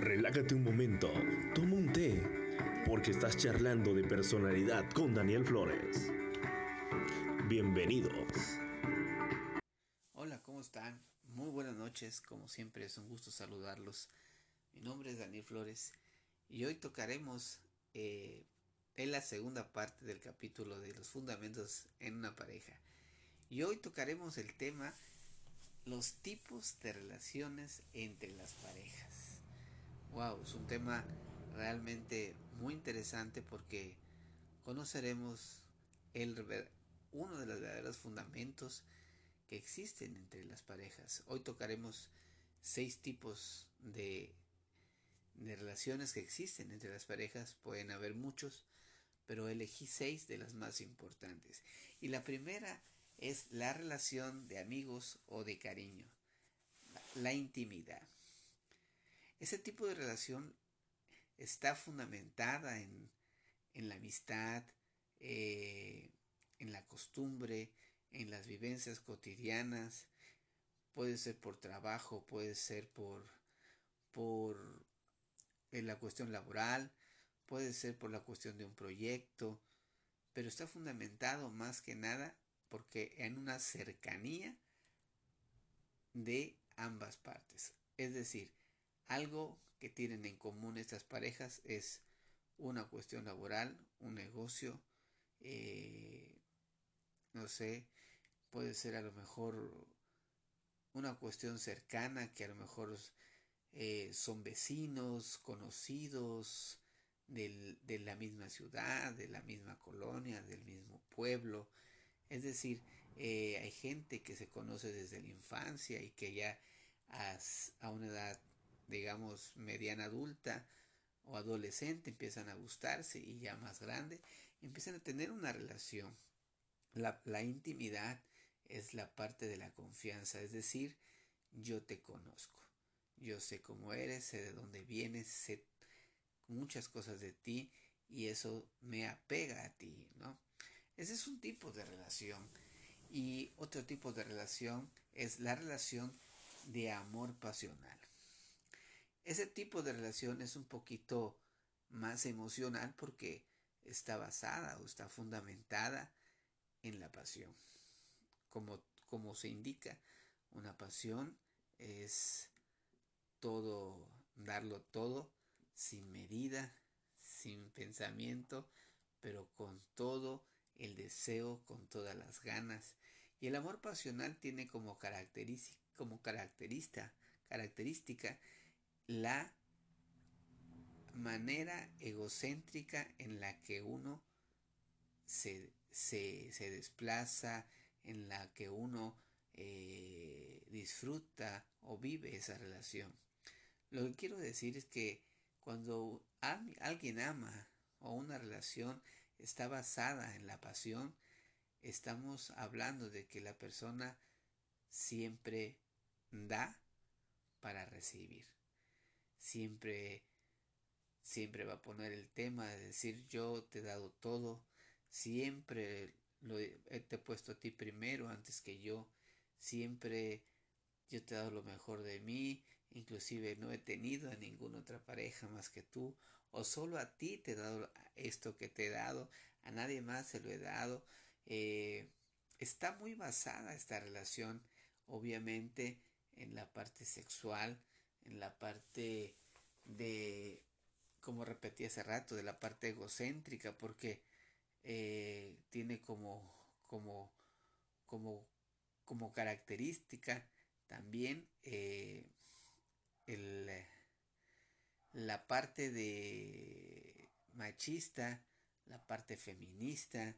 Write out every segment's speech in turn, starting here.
Relájate un momento, toma un té, porque estás charlando de personalidad con Daniel Flores. Bienvenidos. Hola, ¿cómo están? Muy buenas noches, como siempre es un gusto saludarlos. Mi nombre es Daniel Flores y hoy tocaremos eh, en la segunda parte del capítulo de los fundamentos en una pareja. Y hoy tocaremos el tema los tipos de relaciones entre las parejas. Wow, es un tema realmente muy interesante porque conoceremos el, uno de los verdaderos fundamentos que existen entre las parejas. Hoy tocaremos seis tipos de, de relaciones que existen entre las parejas. Pueden haber muchos, pero elegí seis de las más importantes. Y la primera es la relación de amigos o de cariño, la intimidad. Ese tipo de relación está fundamentada en, en la amistad, eh, en la costumbre, en las vivencias cotidianas, puede ser por trabajo, puede ser por, por la cuestión laboral, puede ser por la cuestión de un proyecto, pero está fundamentado más que nada porque en una cercanía de ambas partes. Es decir, algo que tienen en común estas parejas es una cuestión laboral, un negocio, eh, no sé, puede ser a lo mejor una cuestión cercana que a lo mejor eh, son vecinos, conocidos de la misma ciudad, de la misma colonia, del mismo pueblo, es decir, eh, hay gente que se conoce desde la infancia y que ya a, una edad, digamos, mediana adulta o adolescente empiezan a gustarse y ya más grande empiezan a tener una relación. La, la intimidad es la parte de la confianza, es decir, yo te conozco, yo sé cómo eres, sé de dónde vienes, sé muchas cosas de ti y eso me apega a ti, ¿no? Ese es un tipo de relación. Y otro tipo de relación es la relación de amor pasional. Ese tipo de relación es un poquito más emocional porque está basada o está fundamentada en la pasión. Como, como se indica, una pasión es todo, darlo todo, sin medida, sin pensamiento, pero con todo el deseo con todas las ganas. Y el amor pasional tiene como, característica, como característica, característica la manera egocéntrica en la que uno se, se, se desplaza, en la que uno eh, disfruta o vive esa relación. Lo que quiero decir es que cuando alguien ama o una relación está basada en la pasión, estamos hablando de que la persona siempre da para recibir. Siempre siempre va a poner el tema de decir yo te he dado todo, siempre lo he, te he puesto a ti primero antes que yo, siempre yo te he dado lo mejor de mí, inclusive no he tenido a ninguna otra pareja más que tú, o solo a ti te he dado esto que te he dado, a nadie más se lo he dado. Eh, está muy basada esta relación, obviamente, en la parte sexual, en la parte de, como repetí hace rato, de la parte egocéntrica, porque eh, tiene como, como, como, como característica también eh, el, la parte de machista, la parte feminista,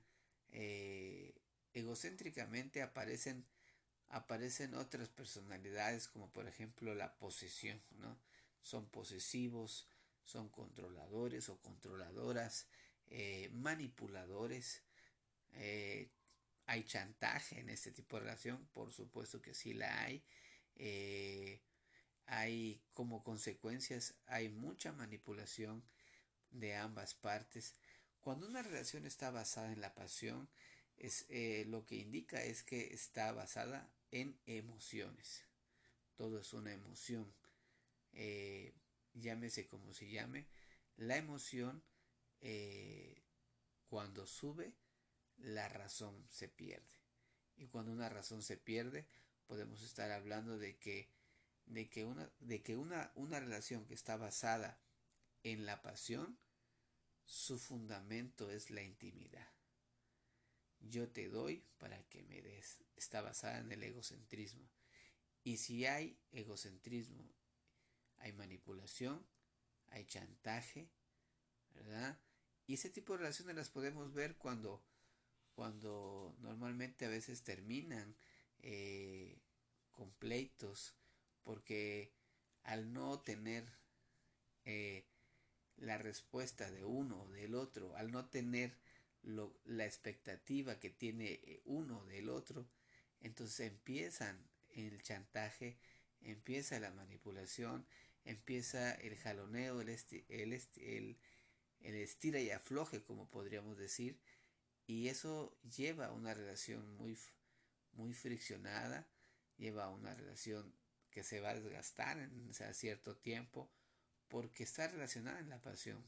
eh, egocéntricamente aparecen aparecen otras personalidades como por ejemplo la posesión, ¿no? Son posesivos, son controladores o controladoras, eh, manipuladores, hay chantaje en este tipo de relación, por supuesto que sí la hay. Eh, hay como consecuencias, hay mucha manipulación de ambas partes. Cuando una relación está basada en la pasión, es, eh, lo que indica es que está basada en emociones. Todo es una emoción. Eh, llámese como se llame, la emoción eh, cuando sube, la razón se pierde. Y cuando una razón se pierde, podemos estar hablando de que, de que, una, de que una, una relación que está basada en la pasión, su fundamento es la intimidad. Yo te doy para que me des. Está basada en el egocentrismo. Y si hay egocentrismo, hay manipulación, hay chantaje, ¿verdad? Y ese tipo de relaciones las podemos ver cuando, cuando normalmente a veces terminan eh, con pleitos, porque al no tener eh, la respuesta de uno o del otro, al no tener la expectativa que tiene eh, uno del otro, entonces empiezan el chantaje, empieza la manipulación, empieza el jaloneo, el, el, el, estira y afloje, como podríamos decir, y eso lleva a una relación muy, muy friccionada, lleva a una relación que se va a desgastar en cierto tiempo, porque está relacionada en la pasión.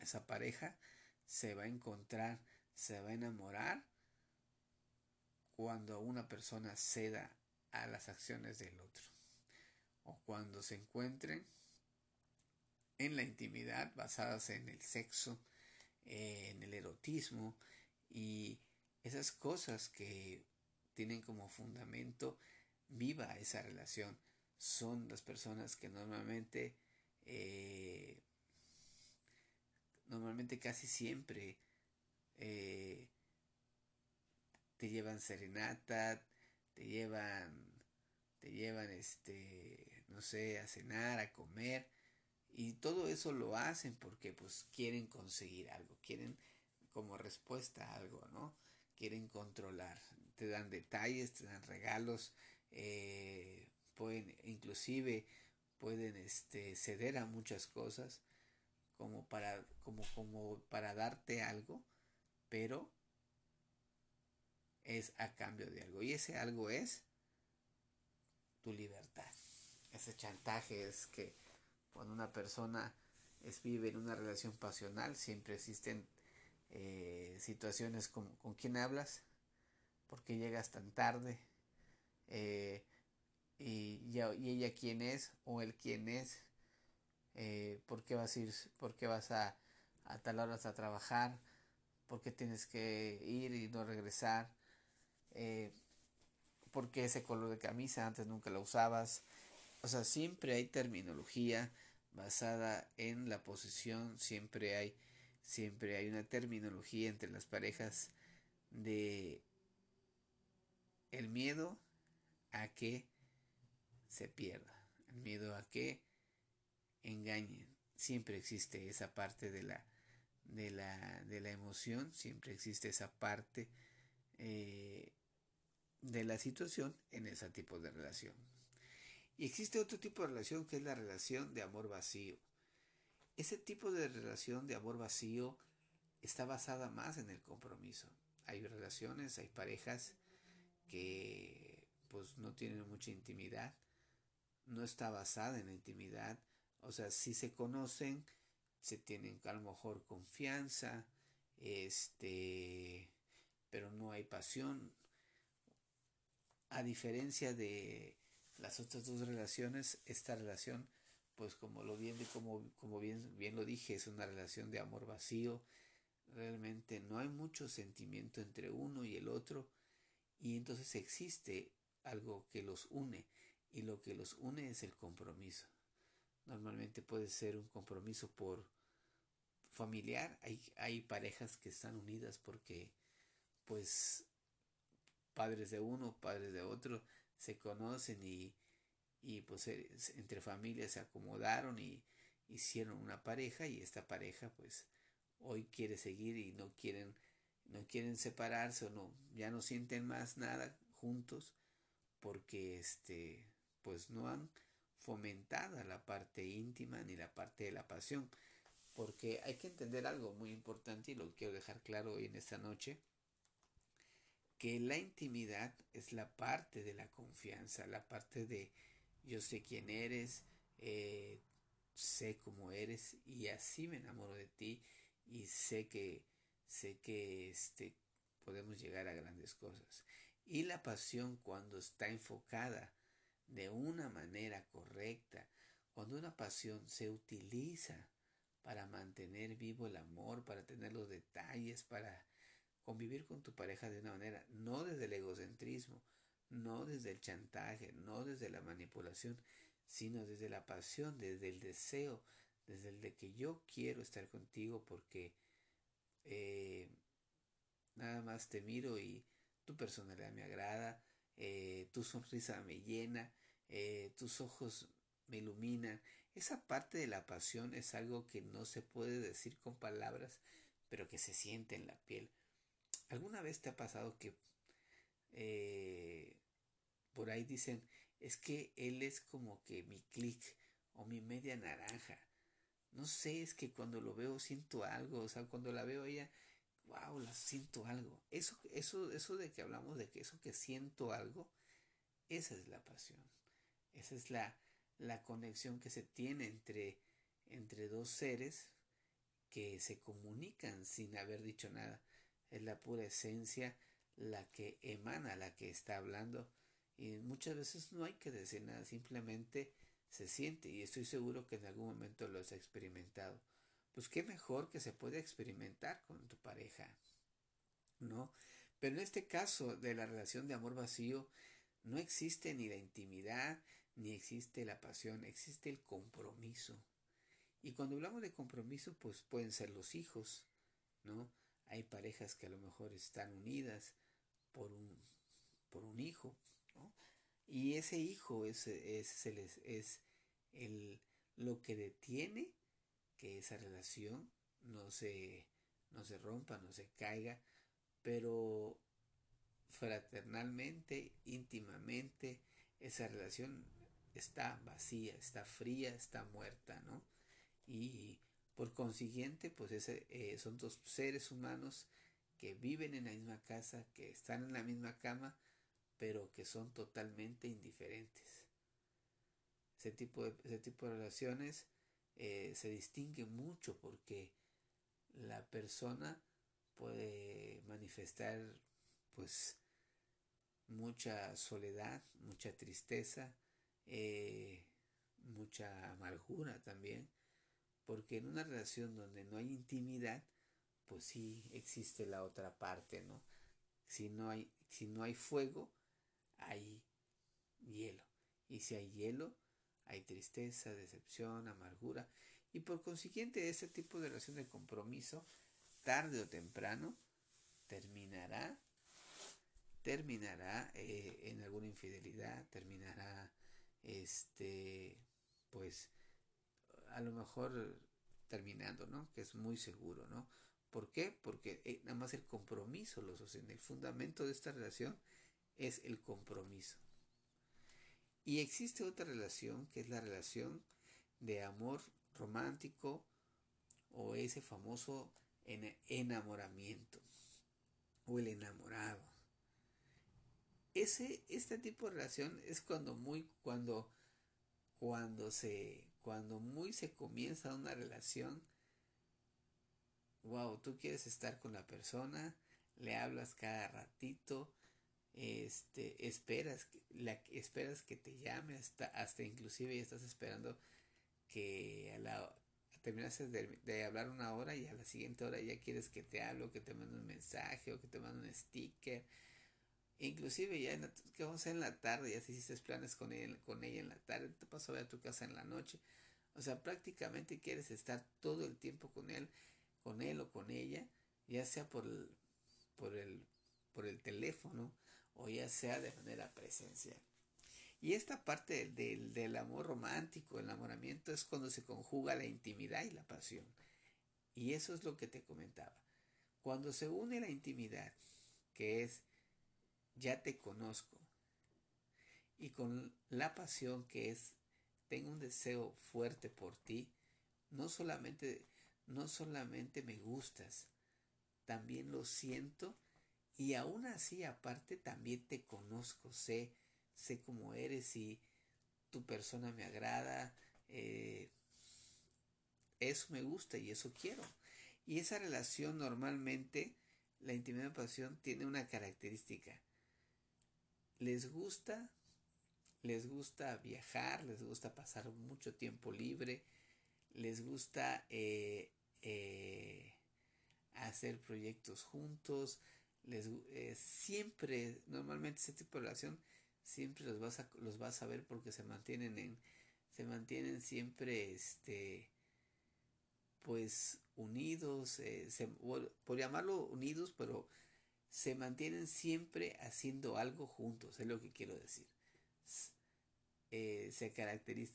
Esa pareja se va a encontrar, se va a enamorar cuando una persona ceda a las acciones del otro. O cuando se encuentren en la intimidad basadas en el sexo, en el erotismo y esas cosas que tienen como fundamento viva esa relación. Son las personas que normalmente eh, normalmente casi siempre eh, te llevan serenata, te llevan, te llevan este, no sé, a cenar, a comer, y todo eso lo hacen porque pues quieren conseguir algo, quieren como respuesta a algo, ¿no? Quieren controlar, te dan detalles, te dan regalos, eh, pueden, inclusive pueden este, ceder a muchas cosas como para, como, como para darte algo, pero es a cambio de algo. Y ese algo es tu libertad. Ese chantaje es que cuando una persona es, vive en una relación pasional, siempre existen eh, situaciones como con quién hablas, por qué llegas tan tarde, eh, y, y, ella quién es o él quién es, eh, por qué vas a ir, por qué vas a, a tal hora a trabajar, por qué tienes que ir y no regresar, eh, por qué ese color de camisa antes nunca la usabas. O sea, siempre hay terminología basada en la posición, siempre hay, siempre hay una terminología entre las parejas de el miedo a que se pierda, el miedo a que engañen. Siempre existe esa parte de la, de la, de la emoción, siempre existe esa parte eh, de la situación en ese tipo de relación. Y existe otro tipo de relación que es la relación de amor vacío. Ese tipo de relación de amor vacío está basada más en el compromiso. Hay relaciones, hay parejas que pues no tienen mucha intimidad, no está basada en la intimidad, o sea, si se conocen, se tienen a lo mejor confianza, este, pero no hay pasión. A diferencia de las otras dos relaciones, esta relación, pues como lo bien, como, como bien, bien lo dije, es una relación de amor vacío. Realmente no hay mucho sentimiento entre uno y el otro. Y entonces existe algo que los une. Y lo que los une es el compromiso. Normalmente puede ser un compromiso por familiar. Hay, hay parejas que están unidas porque pues padres de uno, padres de otro se conocen y, y pues eh, entre familias se acomodaron y hicieron una pareja y esta pareja pues hoy quiere seguir y no quieren no quieren separarse o no ya no sienten más nada juntos porque este pues no han fomentada la parte íntima ni la parte de la pasión. Porque hay que entender algo muy importante y lo quiero dejar claro hoy en esta noche, que la intimidad es la parte de la confianza, la parte de yo sé quién eres, eh, sé cómo eres y así me enamoro de ti y sé que sé que este podemos llegar a grandes cosas. Y la pasión cuando está enfocada de una manera correcta, cuando una pasión se utiliza para mantener vivo el amor, para tener los detalles, para convivir con tu pareja de una manera, no desde el egocentrismo, no desde el chantaje, no desde la manipulación, sino desde la pasión, desde el deseo, desde el de que yo quiero estar contigo porque eh, nada más te miro y tu personalidad me agrada, eh, tu sonrisa me llena, eh, tus ojos me iluminan. Esa parte de la pasión es algo que no se puede decir con palabras, pero que se siente en la piel. ¿Alguna vez te ha pasado que eh, por ahí dicen, es que él es como que mi clic o mi media naranja? No sé, es que cuando lo veo siento algo, o sea, cuando la veo ella, wow, siento algo. Eso, eso, eso de que hablamos de que eso que siento algo, esa es la pasión. Esa es la, la conexión que se tiene entre, entre dos seres que se comunican sin haber dicho nada. Es la pura esencia la que emana, la que está hablando. Y muchas veces no hay que decir nada, simplemente se siente. Y estoy seguro que en algún momento lo has experimentado. Pues qué mejor que se puede experimentar con tu pareja. ¿No? Pero en este caso de la relación de amor vacío, no existe ni la intimidad, ni existe la pasión, existe el compromiso. Y cuando hablamos de compromiso, pues pueden ser los hijos, ¿no? Hay parejas que a lo mejor están unidas por un, por un hijo, ¿no? Y ese hijo es, es, es, el, lo que detiene que esa relación no se, no se rompa, no se caiga, pero fraternalmente, íntimamente, esa relación está vacía, está fría, está muerta, ¿no? Y por consiguiente, pues eh, son dos seres humanos que viven en la misma casa, que están en la misma cama, pero que son totalmente indiferentes. Ese tipo de, ese tipo de relaciones eh, se distingue mucho porque la persona puede manifestar pues mucha soledad, mucha tristeza, eh, mucha amargura también, porque en una relación donde no hay intimidad, pues sí existe la otra parte, ¿no? Si no hay, si no hay fuego, hay hielo. Y si hay hielo, hay tristeza, decepción, amargura. Y por consiguiente, ese tipo de relación de compromiso, tarde o temprano, terminará, terminará eh, en alguna infidelidad, terminará este, pues, a lo mejor terminando, ¿no? Que es muy seguro, ¿no? ¿Por qué? Porque eh, nada más el compromiso lo sostiene. El fundamento de esta relación es el compromiso. Y existe otra relación que es la relación de amor romántico o ese famoso enamoramiento o el enamorado ese, este tipo de relación es cuando muy, cuando, cuando se, cuando muy se comienza una relación, wow, tú quieres estar con la persona, le hablas cada ratito, este, esperas, la, esperas que te llame, hasta, hasta inclusive ya estás esperando que a la, terminaste de, de, hablar una hora y a la siguiente hora ya quieres que te hable o que te mande un mensaje o que te mande un sticker Inclusive ya en que vamos a en la tarde, ya si hiciste planes con, él, con ella en la tarde, te pasó a ver a tu casa en la noche. O sea, prácticamente quieres estar todo el tiempo con él, con él o con ella, ya sea por el, por el, por el teléfono o ya sea de manera presencial. Y esta parte del, del amor romántico, el enamoramiento, es cuando se conjuga la intimidad y la pasión. Y eso es lo que te comentaba. Cuando se une la intimidad, que es ya te conozco. Y con la pasión que es, tengo un deseo fuerte por ti, no solamente, no solamente me gustas, también lo siento y aún así aparte también te conozco, sé, sé cómo eres y tu persona me agrada, eh, eso me gusta y eso quiero. Y esa relación normalmente, la intimidad de pasión tiene una característica. Les gusta, les gusta viajar, les gusta pasar mucho tiempo libre, les gusta eh, eh, hacer proyectos juntos, les eh, siempre, normalmente ese tipo de relación siempre los vas a, los vas a ver porque se mantienen en, se mantienen siempre, este, pues unidos, por llamarlo unidos, pero se mantienen siempre haciendo algo juntos, es lo que quiero decir. Eh, se,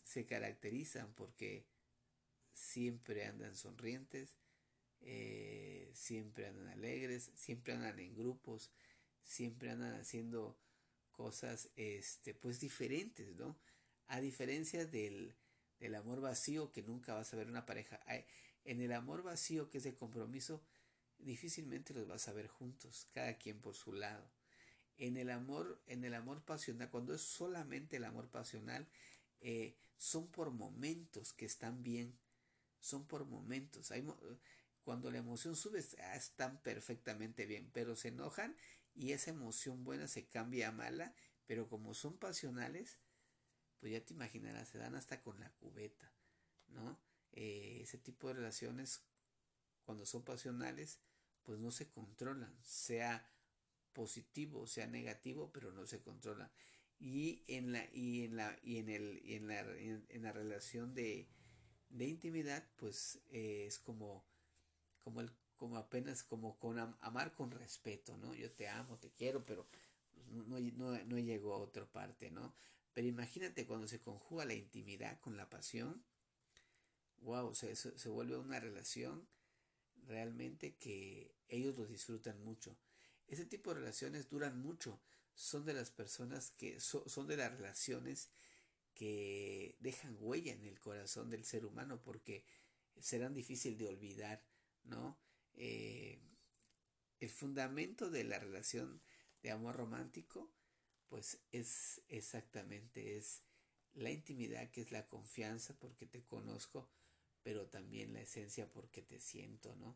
se caracterizan porque siempre andan sonrientes, eh, siempre andan alegres, siempre andan en grupos, siempre andan haciendo cosas este, pues diferentes, ¿no? A diferencia del, del amor vacío que nunca vas a ver una pareja. En el amor vacío que es de compromiso, difícilmente los vas a ver juntos, cada quien por su lado. En el amor, en el amor pasional, cuando es solamente el amor pasional, eh, son por momentos que están bien, son por momentos. Cuando la emoción sube, ah, están perfectamente bien, pero se enojan y esa emoción buena se cambia a mala, pero como son pasionales, pues ya te imaginarás, se dan hasta con la cubeta, ¿no? Eh, ese tipo de relaciones, cuando son pasionales, pues no se controlan, sea positivo, sea negativo, pero no se controlan. Y en la, y en la, y en el, y en la, en, la relación de, de intimidad, pues eh, es como como el como apenas como con amar con respeto, ¿no? Yo te amo, te quiero, pero pues, no, no, no llegó a otra parte, ¿no? Pero imagínate cuando se conjuga la intimidad con la pasión, wow, se, se, vuelve una relación realmente que ellos lo disfrutan mucho. Ese tipo de relaciones duran mucho, son de las personas que son de las relaciones que dejan huella en el corazón del ser humano porque serán difíciles de olvidar ¿no? Eh, el fundamento de la relación de amor romántico, pues es exactamente, es la intimidad, que es la confianza porque te conozco, pero también la esencia porque te siento, ¿no?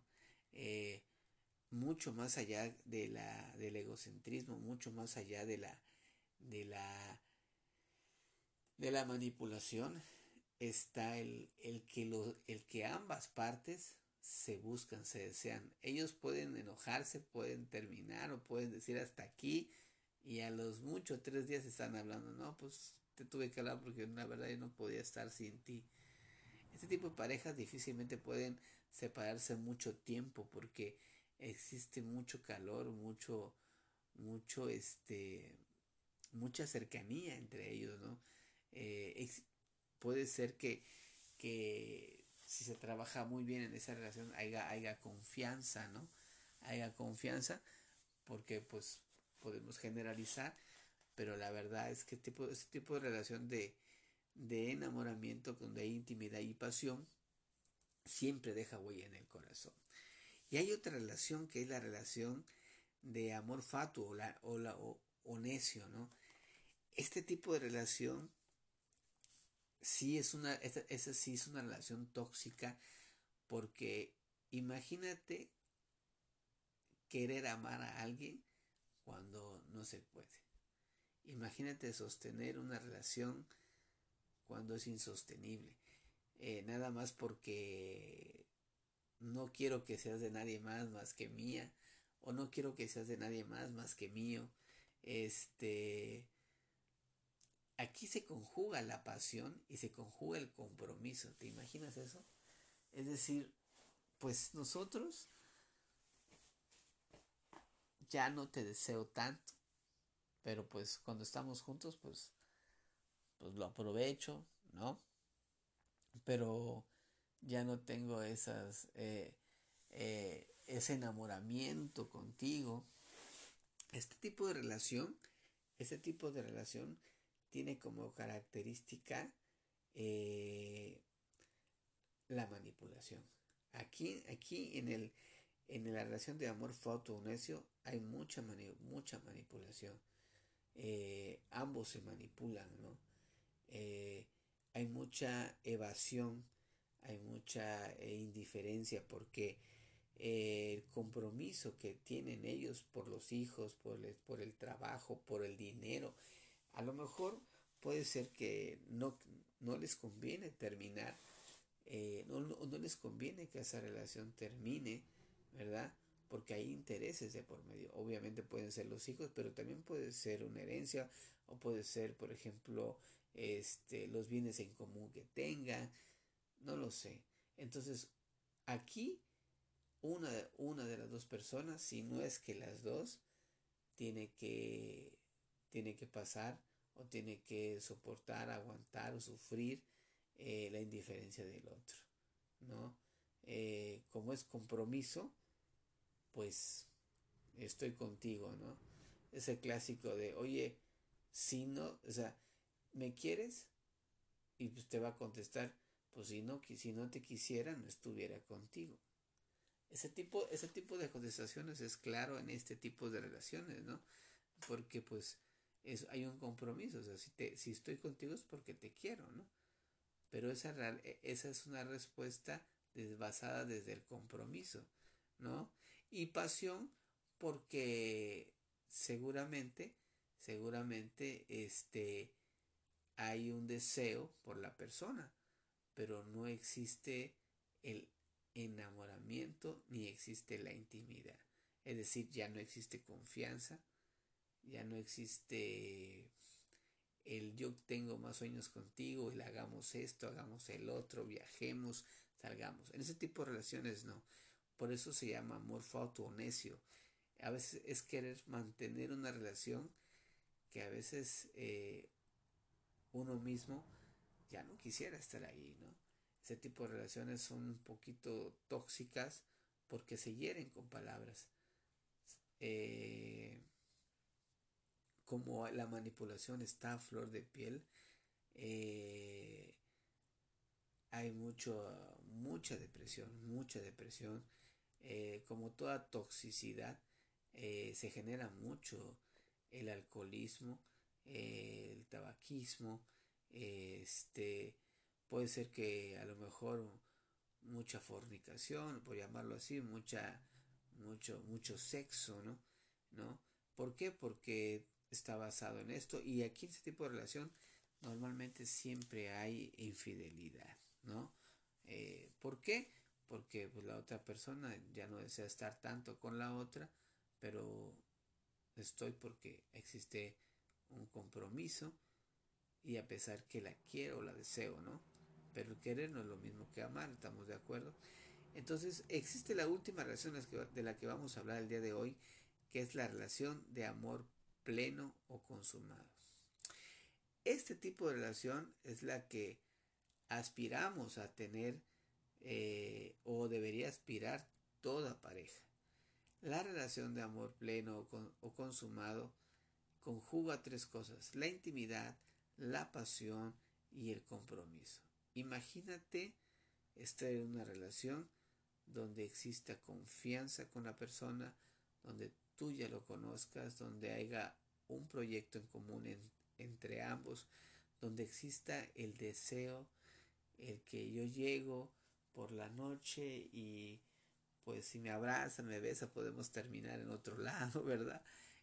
Eh, mucho más allá de la, del egocentrismo, mucho más allá de la, de la, de la manipulación, está el, el, que lo, el que ambas partes se buscan, se desean. Ellos pueden enojarse, pueden terminar o pueden decir hasta aquí y a los muchos tres días están hablando, no, pues te tuve que hablar porque la verdad yo no podía estar sin ti. Este tipo de parejas difícilmente pueden separarse mucho tiempo porque existe mucho calor, mucho, mucho, este, mucha cercanía entre ellos, ¿no? Eh, puede ser que, que si se trabaja muy bien en esa relación, haya, haya confianza, ¿no? Haya confianza, porque pues podemos generalizar, pero la verdad es que tipo, este tipo de relación de, de enamoramiento, donde hay intimidad y pasión, siempre deja huella en el corazón. Y hay otra relación que es la relación de amor fatuo o, la, o, la, o necio, ¿no? Este tipo de relación sí es una, esa, sí es una relación tóxica porque imagínate querer amar a alguien cuando no se puede. Imagínate sostener una relación cuando es insostenible. Eh, nada más porque no quiero que seas de nadie más más que mía. O no quiero que seas de nadie más más que mío. Este aquí se conjuga la pasión y se conjuga el compromiso. ¿Te imaginas eso? Es decir, pues nosotros ya no te deseo tanto, pero pues cuando estamos juntos, pues, pues lo aprovecho, ¿no? Pero ya no tengo esas, eh, eh, ese enamoramiento contigo. Este tipo de relación, este tipo de relación tiene como característica eh, la manipulación. Aquí, aquí en, el, en la relación de amor foto necio hay mucha, mucha manipulación. Ambos se manipulan, ¿no? Eh, hay mucha evasión, hay mucha eh, indiferencia porque eh, el compromiso que tienen ellos por los hijos, por el, por el trabajo, por el dinero, a lo mejor puede ser que no, no les conviene terminar, eh, no, no, les conviene que esa relación termine, ¿verdad? Porque hay intereses de por medio. Obviamente pueden ser los hijos, pero también puede ser una herencia o puede ser, por ejemplo, este, los bienes en común que tengan, no lo sé. Entonces, aquí una, una de las dos personas, si no es que las dos, tiene que, tiene que pasar o tiene que soportar, aguantar o sufrir eh, la indiferencia del otro, ¿no? Eh, como es compromiso, pues estoy contigo, ¿no? Ese clásico de, oye, si no, o sea, ¿me quieres? Y pues te va a contestar, pues si no, si no te quisiera, no estuviera contigo. Ese tipo, ese tipo de contestaciones es claro en este tipo de relaciones, ¿no? Porque pues es, hay un compromiso, o sea, si, te, si estoy contigo es porque te quiero, ¿no? Pero esa, e, esa es una respuesta basada desde el compromiso, ¿no? Y pasión porque seguramente, seguramente, este, hay un deseo por la persona, pero no existe el enamoramiento ni existe la intimidad. Es decir, ya no existe confianza, ya no existe el yo tengo más sueños contigo, y hagamos esto, hagamos el otro, viajemos, salgamos. En ese tipo de relaciones no. Por eso se llama amor fauto o necio. A veces es querer mantener una relación que a veces eh, uno mismo ya no quisiera estar ahí, ¿no? Ese tipo de relaciones son un poquito tóxicas porque se hieren con palabras. Eh, como la manipulación está a flor de piel, eh, hay mucho, mucha depresión, mucha depresión. Eh, como toda toxicidad, se genera mucho el alcoholismo, el tabaquismo, este, puede ser que a lo mejor mucha fornicación, por llamarlo así, mucha, mucho, mucho sexo, ¿no? ¿No? ¿Por qué? Porque está basado en esto y aquí en este tipo de relación normalmente siempre hay infidelidad, ¿no? Eh, ¿Por qué? Porque pues, la otra persona ya no desea estar tanto con la otra, pero estoy porque existe un compromiso y a pesar que la quiero o la deseo, ¿no? Pero querer no es lo mismo que amar, ¿estamos de acuerdo? Entonces existe la última relación de la que vamos a hablar el día de hoy, que es la relación de amor pleno o consumado. Este tipo de relación es la que aspiramos a tener eh, o debería aspirar toda pareja. La relación de amor pleno o consumado conjuga tres cosas, la intimidad, la pasión y el compromiso. Imagínate estar en una relación donde exista confianza con la persona, donde tú ya lo conozcas, donde haya un proyecto en común entre ambos, donde exista el deseo, el que yo llego por la noche y pues si me abraza, me besa, podemos terminar en otro lado, ¿verdad?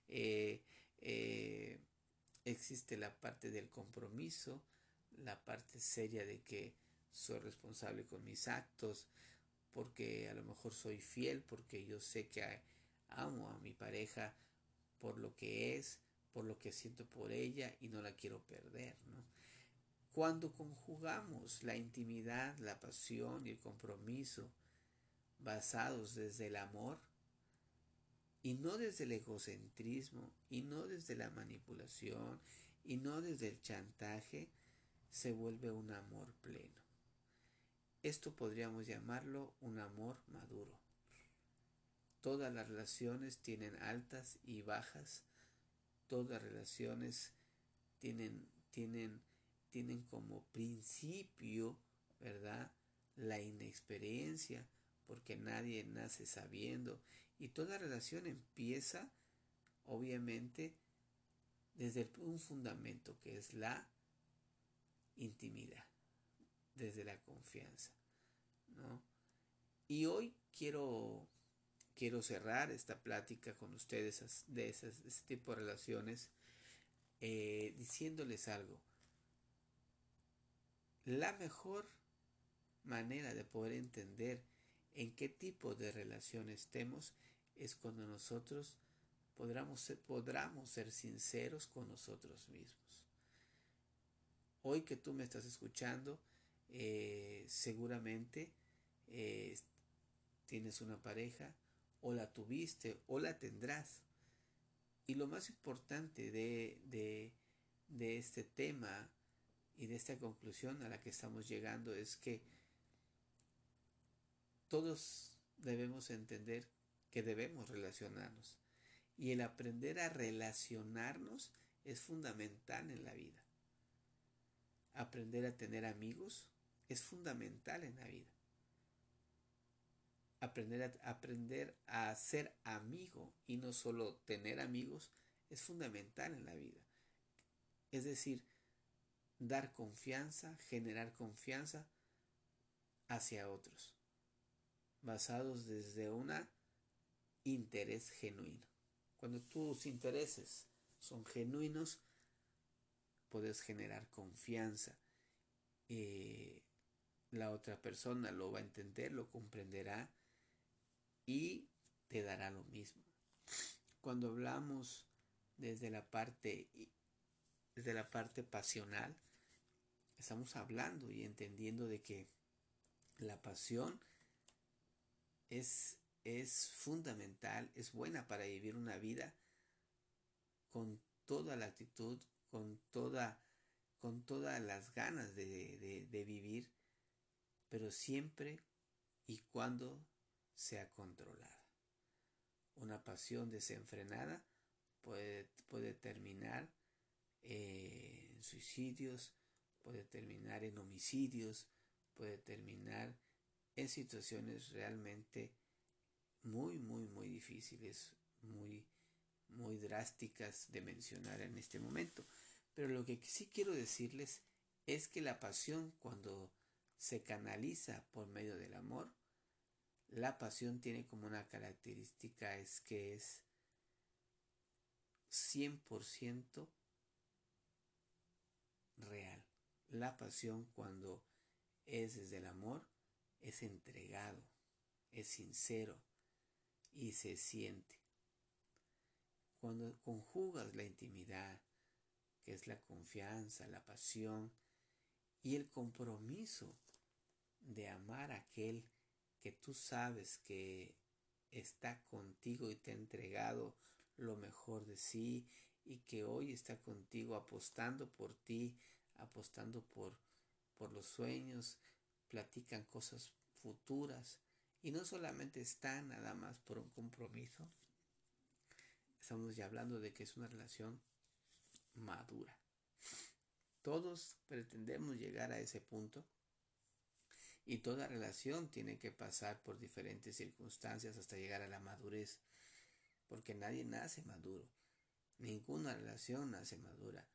Eh, eh, existe la parte del compromiso, la parte seria de que soy responsable con mis actos, porque a lo mejor soy fiel, porque yo sé que amo a mi pareja por lo que es, por lo que siento por ella y no la quiero perder, Cuando conjugamos la intimidad, la pasión y el compromiso basados desde el amor, y no desde el egocentrismo, y no desde la manipulación, y no desde el chantaje, se vuelve un amor pleno. Esto podríamos llamarlo un amor maduro. Todas las relaciones tienen altas y bajas, todas las relaciones tienen, tienen, tienen como principio, ¿verdad? La inexperiencia, porque nadie nace sabiendo y toda relación empieza, obviamente, desde un fundamento que es la intimidad, desde la confianza. ¿no? Y hoy quiero, quiero cerrar esta plática con ustedes de, esas, tipo de relaciones eh, diciéndoles algo. La mejor manera de poder entender en qué tipo de relación estemos es cuando nosotros podamos ser, ser sinceros con nosotros mismos. Hoy que tú me estás escuchando, eh, seguramente eh, tienes una pareja, o la tuviste, o la tendrás. Y lo más importante de, de, de este tema y de esta conclusión a la que estamos llegando es que todos debemos entender que debemos relacionarnos. Y el aprender a relacionarnos es fundamental en la vida. Aprender a tener amigos es fundamental en la vida. Aprender a, aprender a ser amigo y no solo tener amigos es fundamental en la vida. Es decir, dar confianza, generar confianza hacia otros, basados desde un interés genuino. Cuando tus intereses son genuinos, puedes generar confianza. Eh, la otra persona lo va a entender, lo comprenderá y te dará lo mismo. Cuando hablamos desde la parte desde la parte pasional, estamos hablando y entendiendo de que la pasión es, es fundamental, es buena para vivir una vida con toda la actitud, con toda con todas las ganas de, de vivir, pero siempre y cuando sea controlada. Una pasión desenfrenada puede, puede terminar en suicidios, puede terminar en homicidios, puede terminar en situaciones realmente muy, muy, muy difíciles, muy, muy drásticas de mencionar en este momento. Pero lo que sí quiero decirles es que la pasión cuando se canaliza por medio del amor, la pasión tiene como una característica es que es 100% real. La pasión cuando es desde el amor es entregado, es sincero y se siente. Cuando conjugas la intimidad, que es la confianza, la pasión y el compromiso de amar a aquel que tú sabes que está contigo y te ha entregado lo mejor de sí y que hoy está contigo apostando por ti, apostando por, por los sueños, platican cosas futuras. Y no solamente están nada más por un compromiso, estamos ya hablando de que es una relación madura. Todos pretendemos llegar a ese punto. Y toda relación tiene que pasar por diferentes circunstancias hasta llegar a la madurez, porque nadie nace maduro, ninguna relación nace madura.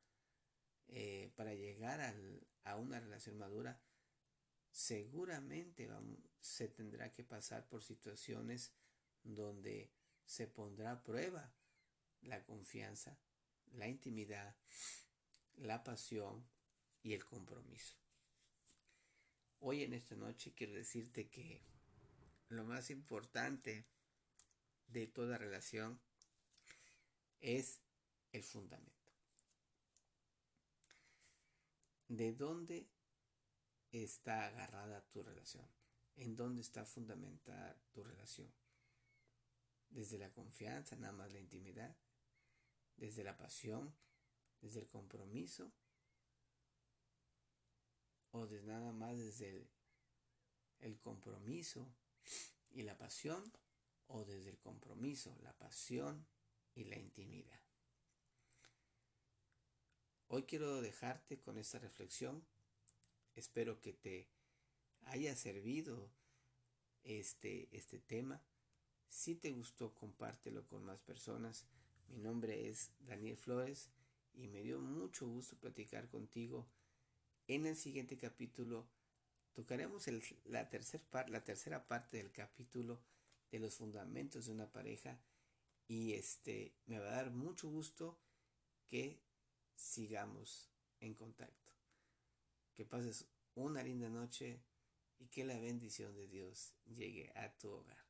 Eh, para llegar a una relación madura, seguramente se tendrá que pasar por situaciones donde se pondrá a prueba la confianza, la intimidad, la pasión y el compromiso. Hoy en esta noche quiero decirte que lo más importante de toda relación es el fundamento. ¿De dónde está agarrada tu relación? ¿En dónde está fundamentada tu relación? Desde la confianza, nada más la intimidad, desde la pasión, desde el compromiso, o de nada más desde el, compromiso y la pasión, o desde el compromiso, la pasión y la intimidad. Hoy quiero dejarte con esta reflexión. Espero que te haya servido este, este tema. Si te gustó, compártelo con más personas. Mi nombre es Daniel Flores y me dio mucho gusto platicar contigo. En el siguiente capítulo tocaremos la, tercer la tercera parte del capítulo de los fundamentos de una pareja y este me va a dar mucho gusto que sigamos en contacto. Que pases una linda noche y que la bendición de Dios llegue a tu hogar.